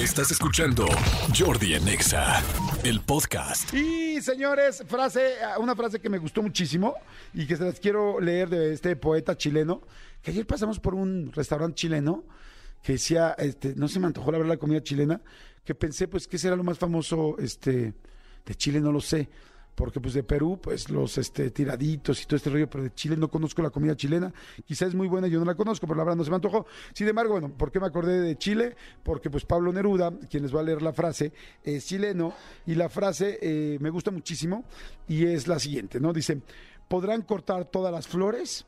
Estás escuchando Jordi en Exa, el podcast. Y señores, frase, una frase que me gustó muchísimo y que se las quiero leer de este poeta chileno, que ayer pasamos por un restaurante chileno que decía, este, no se me antojó la verdad la comida chilena, que pensé, pues, ¿qué será lo más famoso este, de Chile? No lo sé porque pues de Perú, pues los este, tiraditos y todo este rollo, pero de Chile no conozco la comida chilena, quizás es muy buena, yo no la conozco, pero la verdad no se me antojó. Sin embargo, bueno, ¿por qué me acordé de Chile? Porque pues Pablo Neruda, quien les va a leer la frase, es chileno, y la frase eh, me gusta muchísimo, y es la siguiente, ¿no? Dice, podrán cortar todas las flores,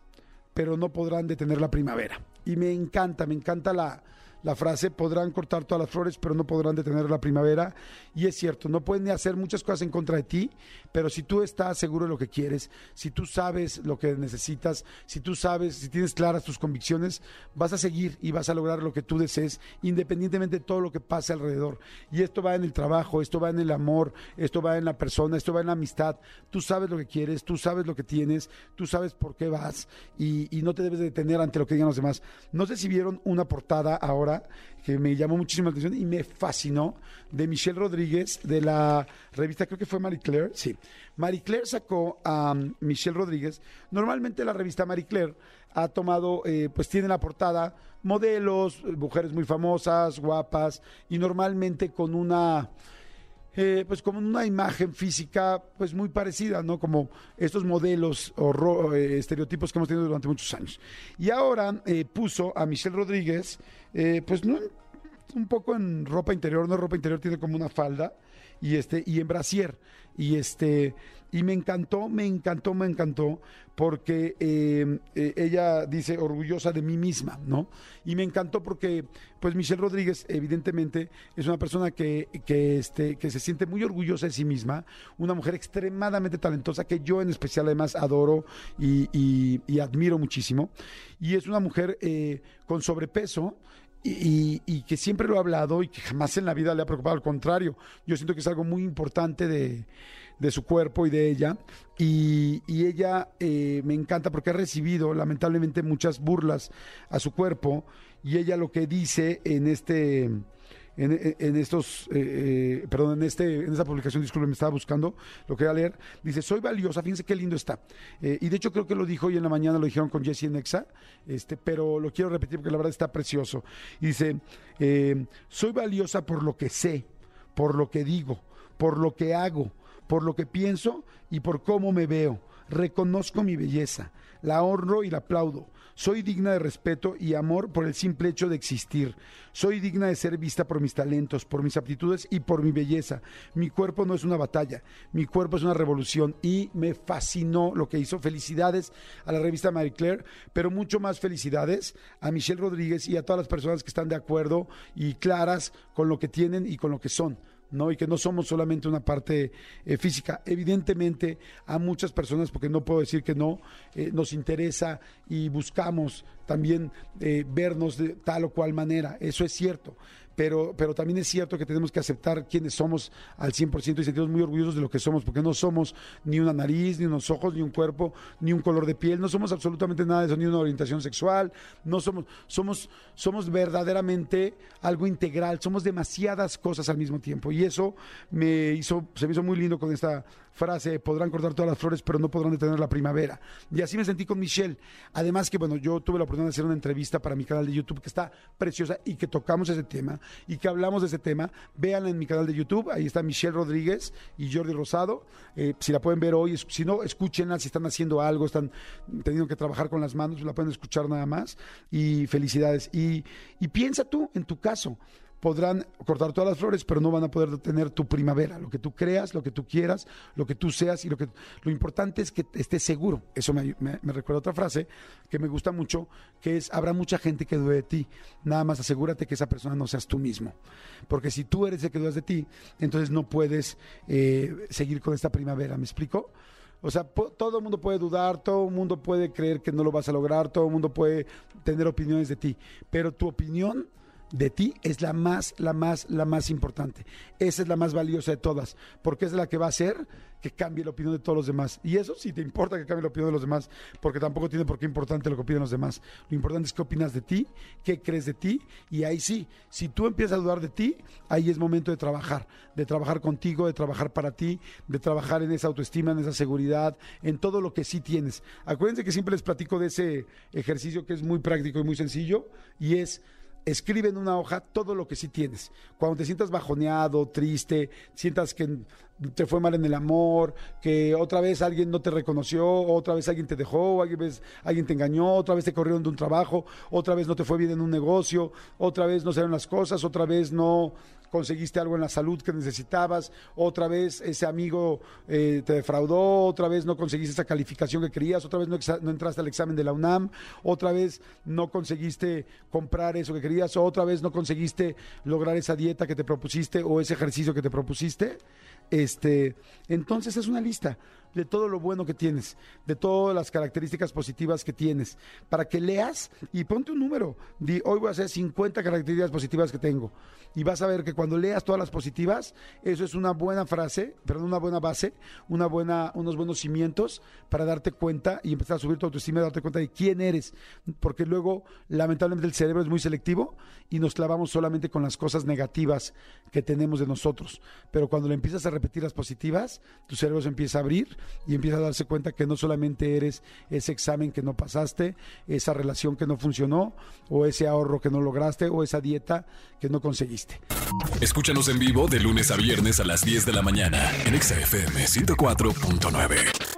pero no podrán detener la primavera. Y me encanta, me encanta la la frase, podrán cortar todas las flores, pero no podrán detener la primavera. Y es cierto, no pueden hacer muchas cosas en contra de ti, pero si tú estás seguro de lo que quieres, si tú sabes lo que necesitas, si tú sabes, si tienes claras tus convicciones, vas a seguir y vas a lograr lo que tú desees, independientemente de todo lo que pase alrededor. Y esto va en el trabajo, esto va en el amor, esto va en la persona, esto va en la amistad. Tú sabes lo que quieres, tú sabes lo que tienes, tú sabes por qué vas y, y no te debes detener ante lo que digan los demás. No sé si vieron una portada ahora que me llamó muchísimo la atención y me fascinó de Michelle Rodríguez de la revista, creo que fue Marie Claire. Sí, Marie Claire sacó a Michelle Rodríguez. Normalmente la revista Marie Claire ha tomado, eh, pues tiene la portada modelos, mujeres muy famosas, guapas y normalmente con una eh, pues como una imagen física pues muy parecida, ¿no? Como estos modelos o eh, estereotipos que hemos tenido durante muchos años. Y ahora eh, puso a Michelle Rodríguez, pues no, un poco en ropa interior, no ropa interior, tiene como una falda y este y en brasier y este y me encantó, me encantó, me encantó porque eh, eh, ella dice orgullosa de mí misma, ¿no? Y me encantó porque, pues Michelle Rodríguez, evidentemente, es una persona que, que, este, que se siente muy orgullosa de sí misma, una mujer extremadamente talentosa que yo en especial además adoro y, y, admiro muchísimo. Y es una mujer eh, con sobrepeso, y, que siempre lo ha hablado y que jamás en la vida le ha preocupado. Al contrario, yo siento que es algo muy importante de, su cuerpo y de ella. Y, ella eh, me encanta porque ha recibido lamentablemente muchas burlas a su cuerpo. Y ella lo que dice en este en, estos, eh, eh, perdón, en, este, en esta publicación, disculpe, me estaba buscando, lo quería leer, dice, soy valiosa, fíjense qué lindo está. Eh, y de hecho creo que lo dijo hoy en la mañana, lo dijeron con Jesse Nexa, este, pero lo quiero repetir porque la verdad está precioso. Dice, soy valiosa por lo que sé, por lo que digo, por lo que hago, por lo que pienso y por cómo me veo. Reconozco mi belleza, la honro y la aplaudo. Soy digna de respeto y amor por el simple hecho de existir. Soy digna de ser vista por mis talentos, por mis aptitudes y por mi belleza. Mi cuerpo no es una batalla, mi cuerpo es una revolución y me fascinó lo que hizo. Felicidades a la revista Marie Claire, pero mucho más felicidades a Michelle Rodríguez y a todas las personas que están de acuerdo y claras con lo que tienen y con lo que son. ¿No? Y que no somos solamente una parte eh, física. Evidentemente, a muchas personas, porque no puedo decir que no, eh, nos interesa y buscamos también eh, vernos de tal o cual manera. Eso es cierto pero, pero también es cierto que tenemos que aceptar quiénes somos al 100% y sentirnos muy orgullosos de lo que somos, porque no somos ni una nariz, ni unos ojos, ni un cuerpo, ni un color de piel, no somos absolutamente nada de eso, ni una orientación sexual, no somos, somos, somos verdaderamente algo integral, somos demasiadas cosas al mismo tiempo y eso me hizo, se me hizo muy lindo con esta frase, podrán cortar todas las flores, pero no podrán detener la primavera. Y así me sentí con Michelle. Además que, bueno, yo tuve la oportunidad de hacer una entrevista para mi canal de YouTube que está preciosa y que tocamos ese tema y que hablamos de ese tema. Véanla en mi canal de YouTube, ahí está Michelle Rodríguez y Jordi Rosado. Eh, si la pueden ver hoy, si no, escúchenla, si están haciendo algo, están teniendo que trabajar con las manos, la pueden escuchar nada más. Y felicidades. Y, y piensa tú en tu caso podrán cortar todas las flores, pero no van a poder tener tu primavera, lo que tú creas, lo que tú quieras, lo que tú seas y lo que lo importante es que estés seguro. Eso me, recuerda otra frase que me gusta mucho, que es habrá mucha gente que dude de ti, nada más asegúrate que esa persona no seas tú mismo, porque si tú eres el que dudas de ti, entonces no puedes eh, seguir con esta primavera. ¿Me explico? O sea, todo el mundo puede dudar, todo el mundo puede creer que no lo vas a lograr, todo el mundo puede tener opiniones de ti, pero tu opinión de ti es la más, la más, la más importante. Esa es la más valiosa de todas, porque es la que va a hacer que cambie la opinión de todos los demás. Y eso sí te importa que cambie la opinión de los demás, porque tampoco tiene por qué importante lo que opinen los demás. Lo importante es qué opinas de ti, qué crees de ti, y ahí sí, si tú empiezas a dudar de ti, ahí es momento de trabajar, de trabajar contigo, de trabajar para ti, de trabajar en esa autoestima, en esa seguridad, en todo lo que sí tienes. Acuérdense que siempre les platico de ese ejercicio que es muy práctico y muy sencillo, y es escribe en una hoja todo lo que sí tienes. Cuando te sientas bajoneado, triste, sientas que te fue mal en el amor, que otra vez alguien no te reconoció, otra vez alguien te dejó, alguien, vez, alguien te engañó, otra vez te corrieron de un trabajo, otra vez no te fue bien en un negocio, otra vez no se las cosas, otra vez no conseguiste algo en la salud que necesitabas, otra vez ese amigo eh, te defraudó, otra vez no conseguiste esa calificación que querías, otra vez no, no, entraste al examen de la UNAM, otra vez no conseguiste comprar eso que querías, otra vez no conseguiste lograr esa dieta que te propusiste o ese ejercicio que te propusiste. Este, entonces es una lista de todo lo bueno que tienes, de todas las características positivas que tienes, para que leas y ponte un número. Di, hoy voy a hacer 50 características positivas que tengo. Y vas a ver que cuando leas todas las positivas, eso es una buena frase, perdón, una buena base, una buena, unos buenos cimientos para darte cuenta y empezar a subir tu autoestima y darte cuenta de quién eres. Porque luego, lamentablemente, el cerebro es muy selectivo y nos clavamos solamente con las cosas negativas que tenemos de nosotros. Pero cuando le empiezas a repetir las positivas, tu cerebro se empieza a abrir y empieza a darse cuenta que no solamente eres ese examen que no pasaste, esa relación que no funcionó, o ese ahorro que no lograste, o esa dieta que no conseguiste. Escúchanos en vivo de lunes a viernes a las 10 de la mañana en XFM 104.9.